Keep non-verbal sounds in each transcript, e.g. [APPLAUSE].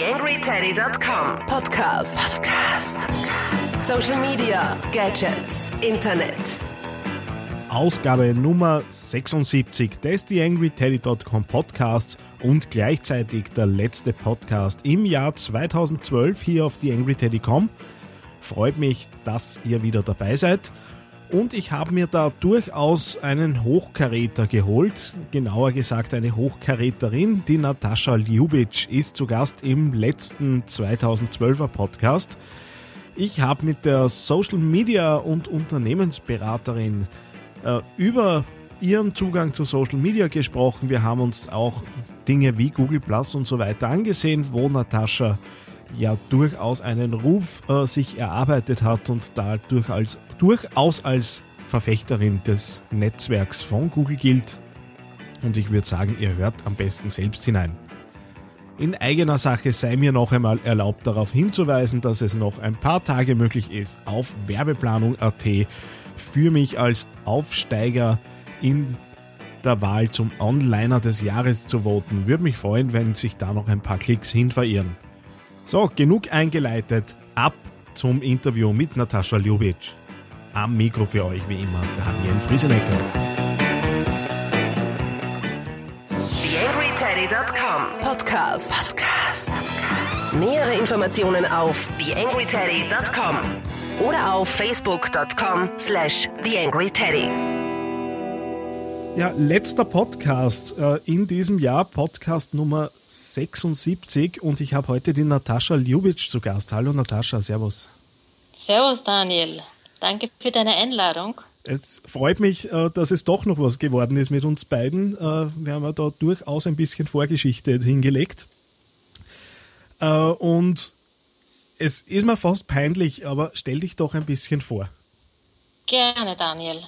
TheAngryTeddy.com Podcast. Podcast. Social Media, Gadgets, Internet. Ausgabe Nummer 76 des TheAngryTeddy.com Podcasts und gleichzeitig der letzte Podcast im Jahr 2012 hier auf TheAngryTeddy.com. Freut mich, dass ihr wieder dabei seid. Und ich habe mir da durchaus einen Hochkaräter geholt, genauer gesagt eine Hochkaräterin. Die Natascha Ljubic ist zu Gast im letzten 2012er Podcast. Ich habe mit der Social Media und Unternehmensberaterin äh, über ihren Zugang zu Social Media gesprochen. Wir haben uns auch Dinge wie Google Plus und so weiter angesehen, wo Natascha ja durchaus einen Ruf äh, sich erarbeitet hat und da durchaus, durchaus als Verfechterin des Netzwerks von Google gilt. Und ich würde sagen, ihr hört am besten selbst hinein. In eigener Sache sei mir noch einmal erlaubt darauf hinzuweisen, dass es noch ein paar Tage möglich ist, auf Werbeplanung.at für mich als Aufsteiger in der Wahl zum Onliner des Jahres zu voten. Würde mich freuen, wenn sich da noch ein paar Klicks hin verirren. So, genug eingeleitet. Ab zum Interview mit Natascha Ljubic. Am Mikro für euch wie immer Daniel Friesenecker. TheAngryTeddy.com Podcast. Podcast. Nähere Informationen auf TheAngryTeddy.com oder auf Facebook.com slash TheAngryTeddy. Ja, letzter Podcast äh, in diesem Jahr, Podcast Nummer 76 und ich habe heute die Natascha Ljubic zu Gast. Hallo Natascha, servus. Servus Daniel, danke für deine Einladung. Es freut mich, äh, dass es doch noch was geworden ist mit uns beiden. Äh, wir haben ja da durchaus ein bisschen Vorgeschichte hingelegt. Äh, und es ist mir fast peinlich, aber stell dich doch ein bisschen vor. Gerne, Daniel.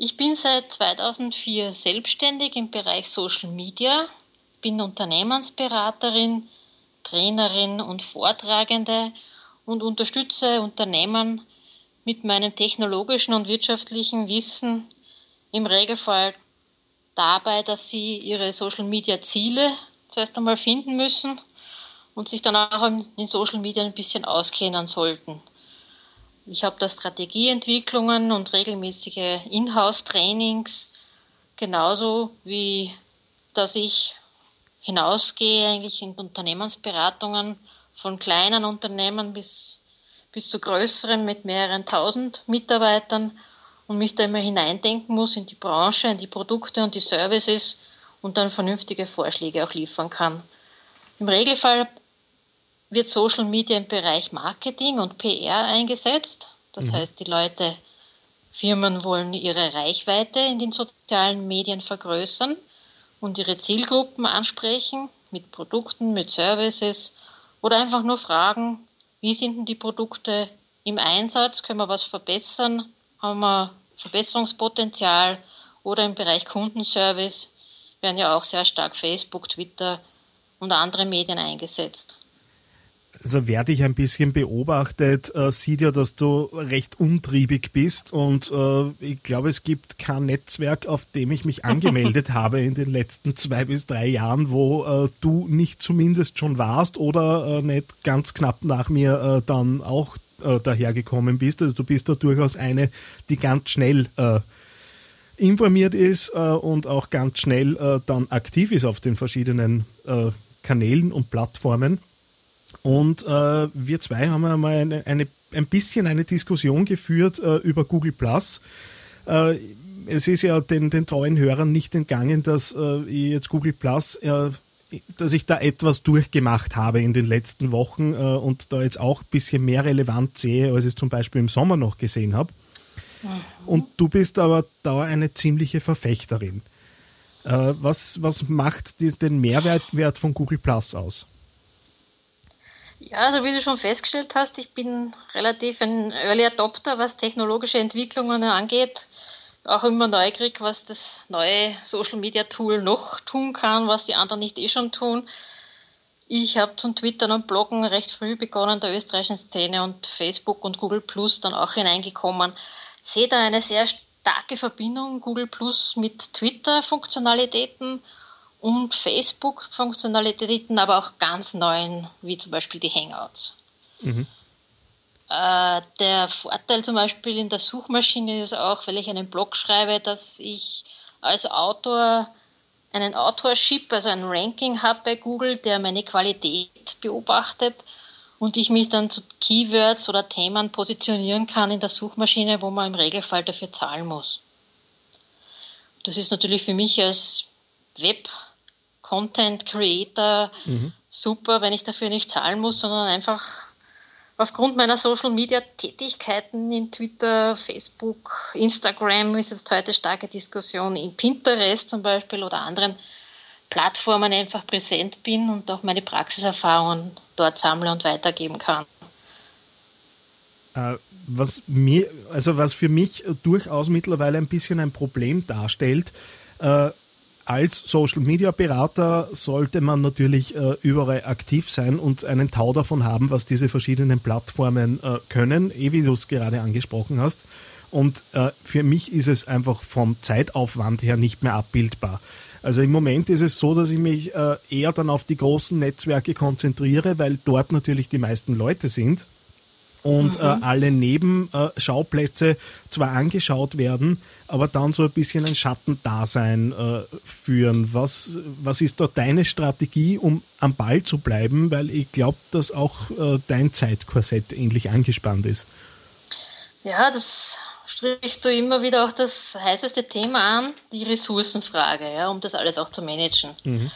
Ich bin seit 2004 selbstständig im Bereich Social Media, bin Unternehmensberaterin, Trainerin und Vortragende und unterstütze Unternehmen mit meinem technologischen und wirtschaftlichen Wissen im Regelfall dabei, dass sie ihre Social Media Ziele zuerst einmal finden müssen und sich dann auch in Social Media ein bisschen auskennen sollten. Ich habe da Strategieentwicklungen und regelmäßige Inhouse-Trainings, genauso wie dass ich hinausgehe eigentlich in Unternehmensberatungen von kleinen Unternehmen bis, bis zu größeren mit mehreren tausend Mitarbeitern und mich da immer hineindenken muss in die Branche, in die Produkte und die Services und dann vernünftige Vorschläge auch liefern kann. Im Regelfall wird Social Media im Bereich Marketing und PR eingesetzt. Das mhm. heißt, die Leute, Firmen wollen ihre Reichweite in den sozialen Medien vergrößern und ihre Zielgruppen ansprechen mit Produkten, mit Services oder einfach nur fragen, wie sind denn die Produkte im Einsatz, können wir was verbessern, haben wir Verbesserungspotenzial oder im Bereich Kundenservice werden ja auch sehr stark Facebook, Twitter und andere Medien eingesetzt also wer dich ein bisschen beobachtet, äh, sieht ja, dass du recht umtriebig bist und äh, ich glaube, es gibt kein Netzwerk, auf dem ich mich angemeldet [LAUGHS] habe in den letzten zwei bis drei Jahren, wo äh, du nicht zumindest schon warst oder nicht ganz knapp nach mir dann auch dahergekommen bist. Also du bist da durchaus eine, die ganz schnell informiert ist und auch ganz schnell dann aktiv ist auf den verschiedenen Kanälen und Plattformen. Und äh, wir zwei haben einmal eine, eine, ein bisschen eine Diskussion geführt äh, über Google Plus. Äh, es ist ja den, den treuen Hörern nicht entgangen, dass äh, ich jetzt Google Plus, äh, dass ich da etwas durchgemacht habe in den letzten Wochen äh, und da jetzt auch ein bisschen mehr relevant sehe, als ich es zum Beispiel im Sommer noch gesehen habe. Mhm. Und du bist aber da eine ziemliche Verfechterin. Äh, was, was macht die, den Mehrwert von Google Plus aus? Ja, also wie du schon festgestellt hast, ich bin relativ ein Early Adopter, was technologische Entwicklungen angeht. Auch immer neugierig, was das neue Social Media Tool noch tun kann, was die anderen nicht eh schon tun. Ich habe zum Twittern und Bloggen recht früh begonnen, der österreichischen Szene und Facebook und Google Plus dann auch hineingekommen. Sehe da eine sehr starke Verbindung Google Plus mit Twitter-Funktionalitäten und Facebook-Funktionalitäten, aber auch ganz neuen, wie zum Beispiel die Hangouts. Mhm. Äh, der Vorteil zum Beispiel in der Suchmaschine ist auch, weil ich einen Blog schreibe, dass ich als Autor einen Autorship, also ein Ranking habe bei Google, der meine Qualität beobachtet und ich mich dann zu Keywords oder Themen positionieren kann in der Suchmaschine, wo man im Regelfall dafür zahlen muss. Das ist natürlich für mich als Web-Content-Creator mhm. super, wenn ich dafür nicht zahlen muss, sondern einfach aufgrund meiner Social Media Tätigkeiten in Twitter, Facebook, Instagram ist jetzt heute starke Diskussion, in Pinterest zum Beispiel oder anderen Plattformen einfach präsent bin und auch meine Praxiserfahrungen dort sammle und weitergeben kann. Äh, was mir, also was für mich durchaus mittlerweile ein bisschen ein Problem darstellt, äh, als Social Media Berater sollte man natürlich äh, überall aktiv sein und einen Tau davon haben, was diese verschiedenen Plattformen äh, können, eh wie du es gerade angesprochen hast. Und äh, für mich ist es einfach vom Zeitaufwand her nicht mehr abbildbar. Also im Moment ist es so, dass ich mich äh, eher dann auf die großen Netzwerke konzentriere, weil dort natürlich die meisten Leute sind und äh, mhm. äh, alle Nebenschauplätze zwar angeschaut werden, aber dann so ein bisschen ein Schattendasein äh, führen. Was, was ist da deine Strategie, um am Ball zu bleiben? Weil ich glaube, dass auch äh, dein Zeitkorsett ähnlich angespannt ist. Ja, das sprichst du immer wieder auch das heißeste Thema an, die Ressourcenfrage, ja, um das alles auch zu managen. Mhm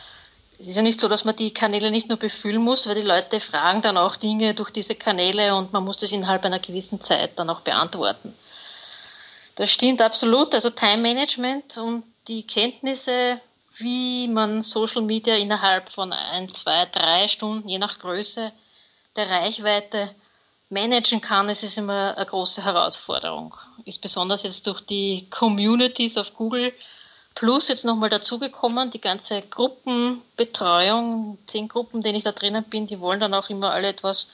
es ist ja nicht so, dass man die Kanäle nicht nur befüllen muss, weil die Leute fragen dann auch Dinge durch diese Kanäle und man muss das innerhalb einer gewissen Zeit dann auch beantworten. Das stimmt absolut. Also Time Management und die Kenntnisse, wie man Social Media innerhalb von ein, zwei, drei Stunden, je nach Größe der Reichweite, managen kann, ist immer eine große Herausforderung. Ist besonders jetzt durch die Communities auf Google Plus jetzt nochmal dazugekommen, die ganze Gruppenbetreuung, zehn Gruppen, denen ich da drinnen bin, die wollen dann auch immer alle etwas.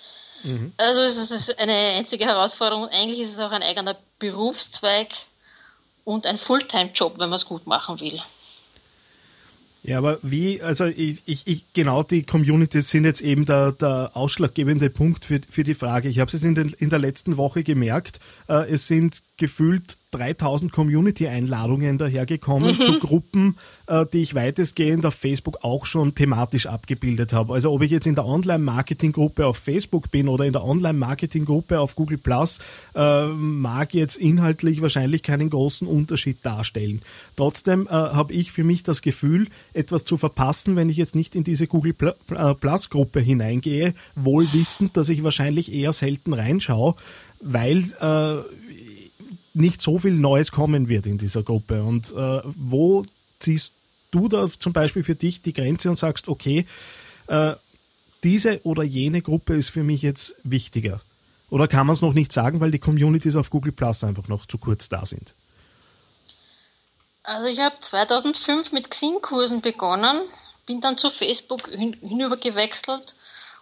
Mhm. Also es ist eine einzige Herausforderung. Eigentlich ist es auch ein eigener Berufszweig und ein Fulltime-Job, wenn man es gut machen will. Ja, aber wie, also ich, ich, ich genau die Communities sind jetzt eben der, der ausschlaggebende Punkt für, für die Frage. Ich habe es jetzt in, den, in der letzten Woche gemerkt, äh, es sind gefühlt 3000 Community-Einladungen dahergekommen mhm. zu Gruppen, äh, die ich weitestgehend auf Facebook auch schon thematisch abgebildet habe. Also ob ich jetzt in der Online-Marketing-Gruppe auf Facebook bin oder in der Online-Marketing-Gruppe auf Google Plus, äh, mag jetzt inhaltlich wahrscheinlich keinen großen Unterschied darstellen. Trotzdem äh, habe ich für mich das Gefühl, etwas zu verpassen, wenn ich jetzt nicht in diese Google äh, Plus-Gruppe hineingehe, wohl wissend, dass ich wahrscheinlich eher selten reinschaue, weil äh, nicht so viel Neues kommen wird in dieser Gruppe. Und äh, wo ziehst du da zum Beispiel für dich die Grenze und sagst, okay, äh, diese oder jene Gruppe ist für mich jetzt wichtiger? Oder kann man es noch nicht sagen, weil die Communities auf Google Plus einfach noch zu kurz da sind? Also ich habe 2005 mit Xing-Kursen begonnen, bin dann zu Facebook hin, hinüber gewechselt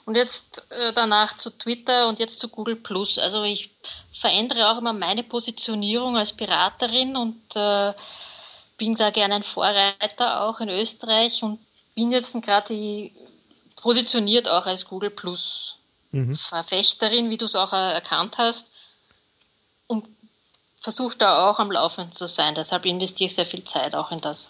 und jetzt äh, danach zu Twitter und jetzt zu Google Plus. Also ich verändere auch immer meine Positionierung als Beraterin und äh, bin da gerne ein Vorreiter auch in Österreich und bin jetzt gerade positioniert auch als Google Plus mhm. Verfechterin, wie du es auch erkannt hast. Versuche da auch am Laufen zu sein. Deshalb investiere ich sehr viel Zeit auch in das.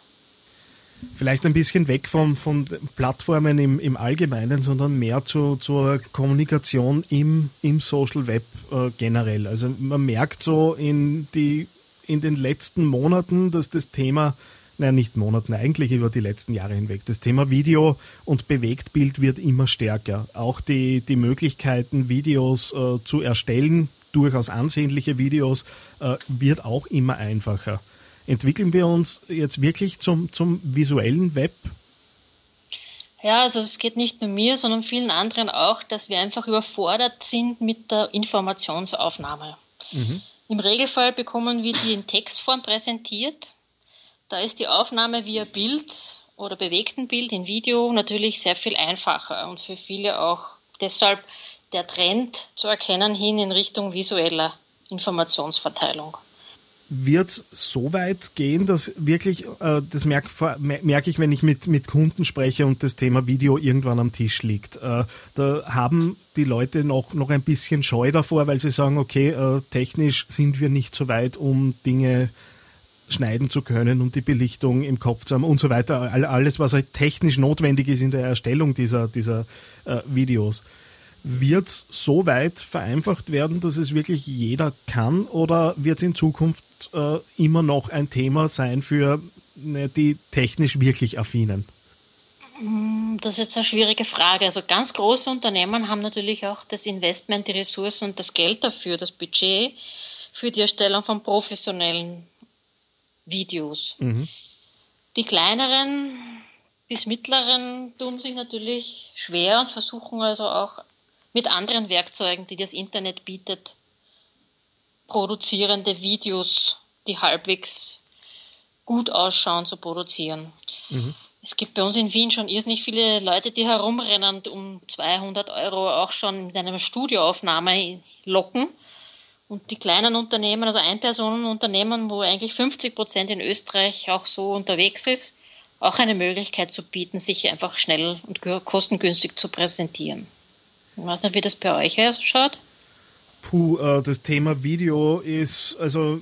Vielleicht ein bisschen weg von, von Plattformen im, im Allgemeinen, sondern mehr zu, zur Kommunikation im, im Social Web äh, generell. Also man merkt so in, die, in den letzten Monaten, dass das Thema, naja nicht Monaten, eigentlich über die letzten Jahre hinweg, das Thema Video und Bewegtbild wird immer stärker. Auch die, die Möglichkeiten, Videos äh, zu erstellen, durchaus ansehnliche Videos, äh, wird auch immer einfacher. Entwickeln wir uns jetzt wirklich zum, zum visuellen Web? Ja, also es geht nicht nur mir, sondern vielen anderen auch, dass wir einfach überfordert sind mit der Informationsaufnahme. Mhm. Im Regelfall bekommen wir die in Textform präsentiert. Da ist die Aufnahme via Bild oder bewegten Bild in Video natürlich sehr viel einfacher und für viele auch deshalb der Trend zu erkennen hin in Richtung visueller Informationsverteilung. wird es so weit gehen, dass wirklich, äh, das merke merk ich, wenn ich mit, mit Kunden spreche und das Thema Video irgendwann am Tisch liegt. Äh, da haben die Leute noch, noch ein bisschen Scheu davor, weil sie sagen, okay, äh, technisch sind wir nicht so weit, um Dinge schneiden zu können und die Belichtung im Kopf zu haben und so weiter. Alles, was halt technisch notwendig ist in der Erstellung dieser, dieser äh, Videos wird es so weit vereinfacht werden, dass es wirklich jeder kann oder wird es in Zukunft äh, immer noch ein Thema sein für ne, die technisch wirklich affinen? Mm, das ist jetzt eine schwierige Frage. Also ganz große Unternehmen haben natürlich auch das Investment, die Ressourcen und das Geld dafür, das Budget für die Erstellung von professionellen Videos. Mhm. Die kleineren bis mittleren tun sich natürlich schwer und versuchen also auch mit anderen Werkzeugen, die das Internet bietet, produzierende Videos, die halbwegs gut ausschauen, zu produzieren. Mhm. Es gibt bei uns in Wien schon irrsinnig viele Leute, die herumrennen und um 200 Euro auch schon mit einer Studioaufnahme locken. Und die kleinen Unternehmen, also Einpersonenunternehmen, wo eigentlich 50 Prozent in Österreich auch so unterwegs ist, auch eine Möglichkeit zu bieten, sich einfach schnell und kostengünstig zu präsentieren. Ich weiß nicht, wie das bei euch ausschaut. Puh, äh, das Thema Video ist, also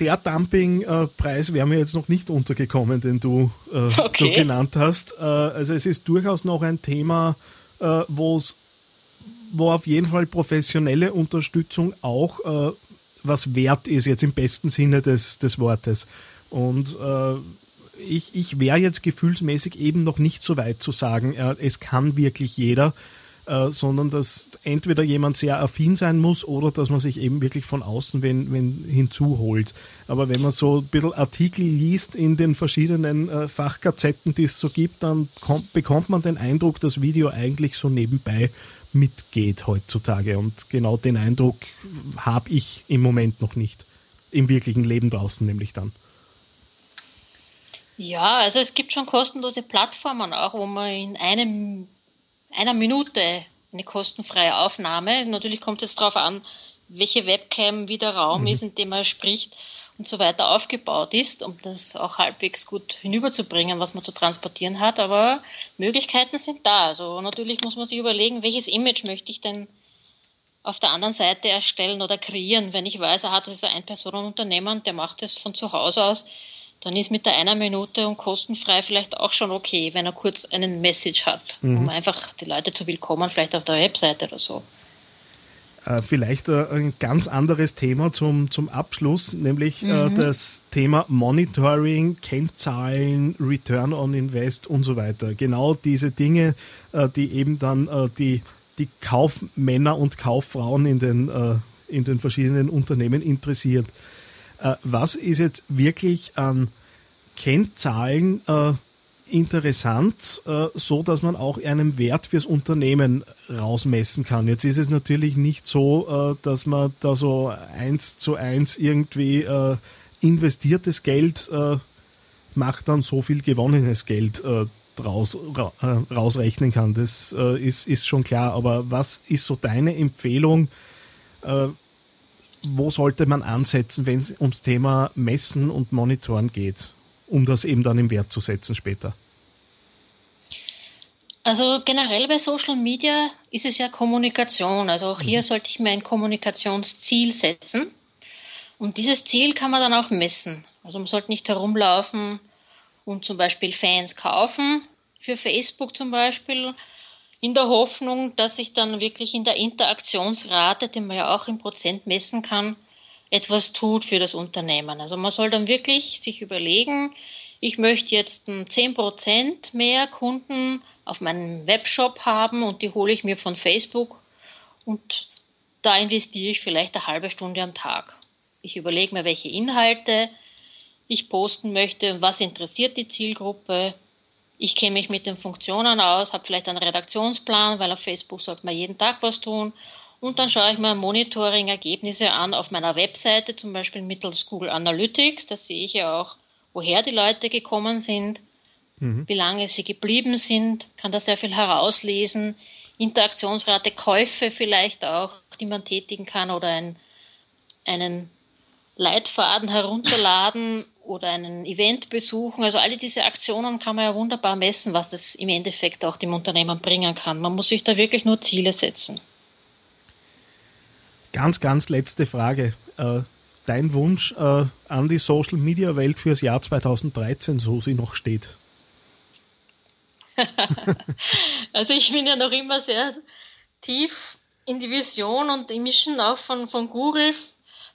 der Dumpingpreis wäre mir jetzt noch nicht untergekommen, den du, äh, [LAUGHS] okay. du genannt hast. Äh, also es ist durchaus noch ein Thema, äh, wo auf jeden Fall professionelle Unterstützung auch äh, was wert ist, jetzt im besten Sinne des, des Wortes. Und äh, ich, ich wäre jetzt gefühlsmäßig eben noch nicht so weit zu sagen, es kann wirklich jeder. Äh, sondern dass entweder jemand sehr affin sein muss oder dass man sich eben wirklich von außen wenn, wenn hinzuholt. Aber wenn man so ein bisschen Artikel liest in den verschiedenen äh, Fachgazetten, die es so gibt, dann kommt, bekommt man den Eindruck, dass Video eigentlich so nebenbei mitgeht heutzutage. Und genau den Eindruck habe ich im Moment noch nicht. Im wirklichen Leben draußen nämlich dann. Ja, also es gibt schon kostenlose Plattformen auch, wo man in einem einer Minute eine kostenfreie Aufnahme. Natürlich kommt es darauf an, welche Webcam, wie der Raum mhm. ist, in dem man spricht und so weiter aufgebaut ist, um das auch halbwegs gut hinüberzubringen, was man zu transportieren hat. Aber Möglichkeiten sind da. Also natürlich muss man sich überlegen, welches Image möchte ich denn auf der anderen Seite erstellen oder kreieren. Wenn ich weiß, er hat das ein Personenunternehmen, der macht das von zu Hause aus, dann ist mit der einer Minute und kostenfrei vielleicht auch schon okay, wenn er kurz einen Message hat, mhm. um einfach die Leute zu willkommen, vielleicht auf der Webseite oder so. Äh, vielleicht äh, ein ganz anderes Thema zum, zum Abschluss, nämlich äh, mhm. das Thema Monitoring, Kennzahlen, Return on Invest und so weiter. Genau diese Dinge, die eben dann die, die Kaufmänner und Kauffrauen in den, in den verschiedenen Unternehmen interessiert. Äh, was ist jetzt wirklich an Kennzahlen äh, interessant, äh, so dass man auch einen Wert fürs Unternehmen rausmessen kann. Jetzt ist es natürlich nicht so, dass man da so eins zu eins irgendwie investiertes Geld macht dann so viel gewonnenes Geld draus, ra, rausrechnen kann. Das ist, ist schon klar. Aber was ist so deine Empfehlung? Wo sollte man ansetzen, wenn es ums Thema Messen und Monitoren geht, um das eben dann im Wert zu setzen später? Also generell bei Social Media ist es ja Kommunikation. Also auch hier mhm. sollte ich mir ein Kommunikationsziel setzen. Und dieses Ziel kann man dann auch messen. Also man sollte nicht herumlaufen und zum Beispiel Fans kaufen, für Facebook zum Beispiel, in der Hoffnung, dass sich dann wirklich in der Interaktionsrate, die man ja auch in Prozent messen kann, etwas tut für das Unternehmen. Also man soll dann wirklich sich überlegen, ich möchte jetzt 10 Prozent mehr Kunden auf meinem Webshop haben und die hole ich mir von Facebook und da investiere ich vielleicht eine halbe Stunde am Tag. Ich überlege mir, welche Inhalte ich posten möchte, was interessiert die Zielgruppe, ich kenne mich mit den Funktionen aus, habe vielleicht einen Redaktionsplan, weil auf Facebook sollte man jeden Tag was tun. Und dann schaue ich mir Monitoring-Ergebnisse an auf meiner Webseite, zum Beispiel mittels Google Analytics. Da sehe ich ja auch, woher die Leute gekommen sind, mhm. wie lange sie geblieben sind, kann da sehr viel herauslesen. Interaktionsrate, Käufe vielleicht auch, die man tätigen kann oder ein, einen Leitfaden herunterladen oder einen Event besuchen. Also alle diese Aktionen kann man ja wunderbar messen, was das im Endeffekt auch dem Unternehmen bringen kann. Man muss sich da wirklich nur Ziele setzen. Ganz, ganz letzte Frage. Äh, dein Wunsch äh, an die Social Media Welt fürs Jahr 2013, so sie noch steht? [LAUGHS] also ich bin ja noch immer sehr tief in die Vision und im Mission auch von, von Google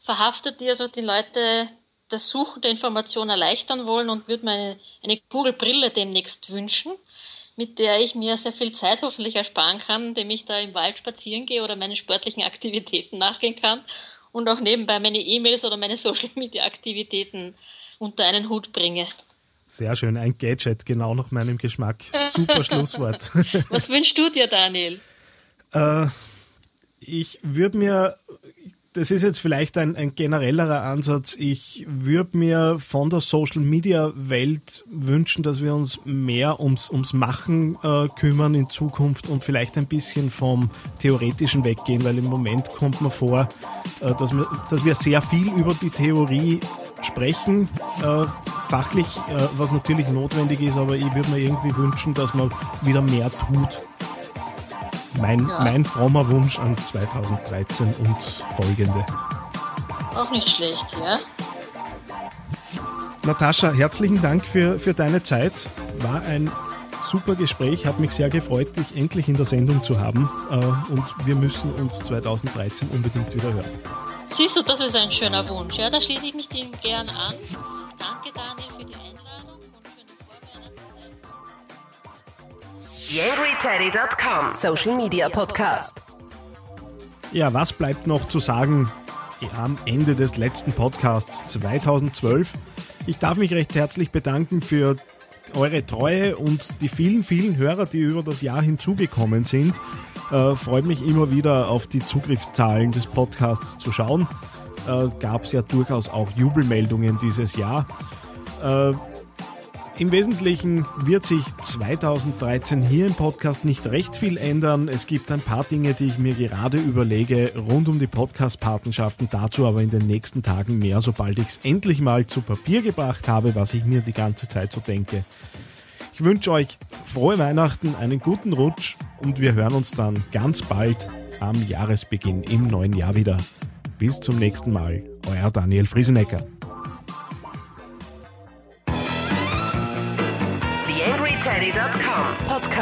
verhaftet, die also die Leute das Suchen der Information erleichtern wollen und würde mir eine, eine Google-Brille demnächst wünschen, mit der ich mir sehr viel Zeit hoffentlich ersparen kann, indem ich da im Wald spazieren gehe oder meinen sportlichen [LAUGHS] Aktivitäten nachgehen kann und auch nebenbei meine E-Mails oder meine [LAUGHS] Social-Media-Aktivitäten unter einen Hut bringe. Sehr schön, ein Gadget, genau nach meinem Geschmack. Super [LAUGHS] Schlusswort. Was wünschst du dir, Daniel? Äh, ich würde mir, das ist jetzt vielleicht ein, ein generellerer Ansatz, ich würde mir von der Social Media Welt wünschen, dass wir uns mehr ums, ums Machen äh, kümmern in Zukunft und vielleicht ein bisschen vom Theoretischen weggehen, weil im Moment kommt mir vor, äh, dass, wir, dass wir sehr viel über die Theorie sprechen, äh, fachlich, äh, was natürlich notwendig ist, aber ich würde mir irgendwie wünschen, dass man wieder mehr tut. Mein, ja. mein frommer Wunsch an 2013 und folgende. Auch nicht schlecht, ja. Natascha, herzlichen Dank für, für deine Zeit. War ein super Gespräch, hat mich sehr gefreut, dich endlich in der Sendung zu haben. Äh, und wir müssen uns 2013 unbedingt wieder hören. Siehst du, das ist ein schöner Wunsch. Ja, da schließe ich mich dem gern an. TheAngryTeddy.com Social Media Podcast. Ja, was bleibt noch zu sagen am Ende des letzten Podcasts 2012? Ich darf mich recht herzlich bedanken für eure Treue und die vielen, vielen Hörer, die über das Jahr hinzugekommen sind. Äh, freut mich immer wieder auf die Zugriffszahlen des Podcasts zu schauen. Äh, Gab es ja durchaus auch Jubelmeldungen dieses Jahr. Äh, im Wesentlichen wird sich 2013 hier im Podcast nicht recht viel ändern. Es gibt ein paar Dinge, die ich mir gerade überlege rund um die Podcast-Patenschaften. Dazu aber in den nächsten Tagen mehr, sobald ich es endlich mal zu Papier gebracht habe, was ich mir die ganze Zeit so denke. Ich wünsche euch frohe Weihnachten, einen guten Rutsch und wir hören uns dann ganz bald am Jahresbeginn im neuen Jahr wieder. Bis zum nächsten Mal, euer Daniel Friesenecker.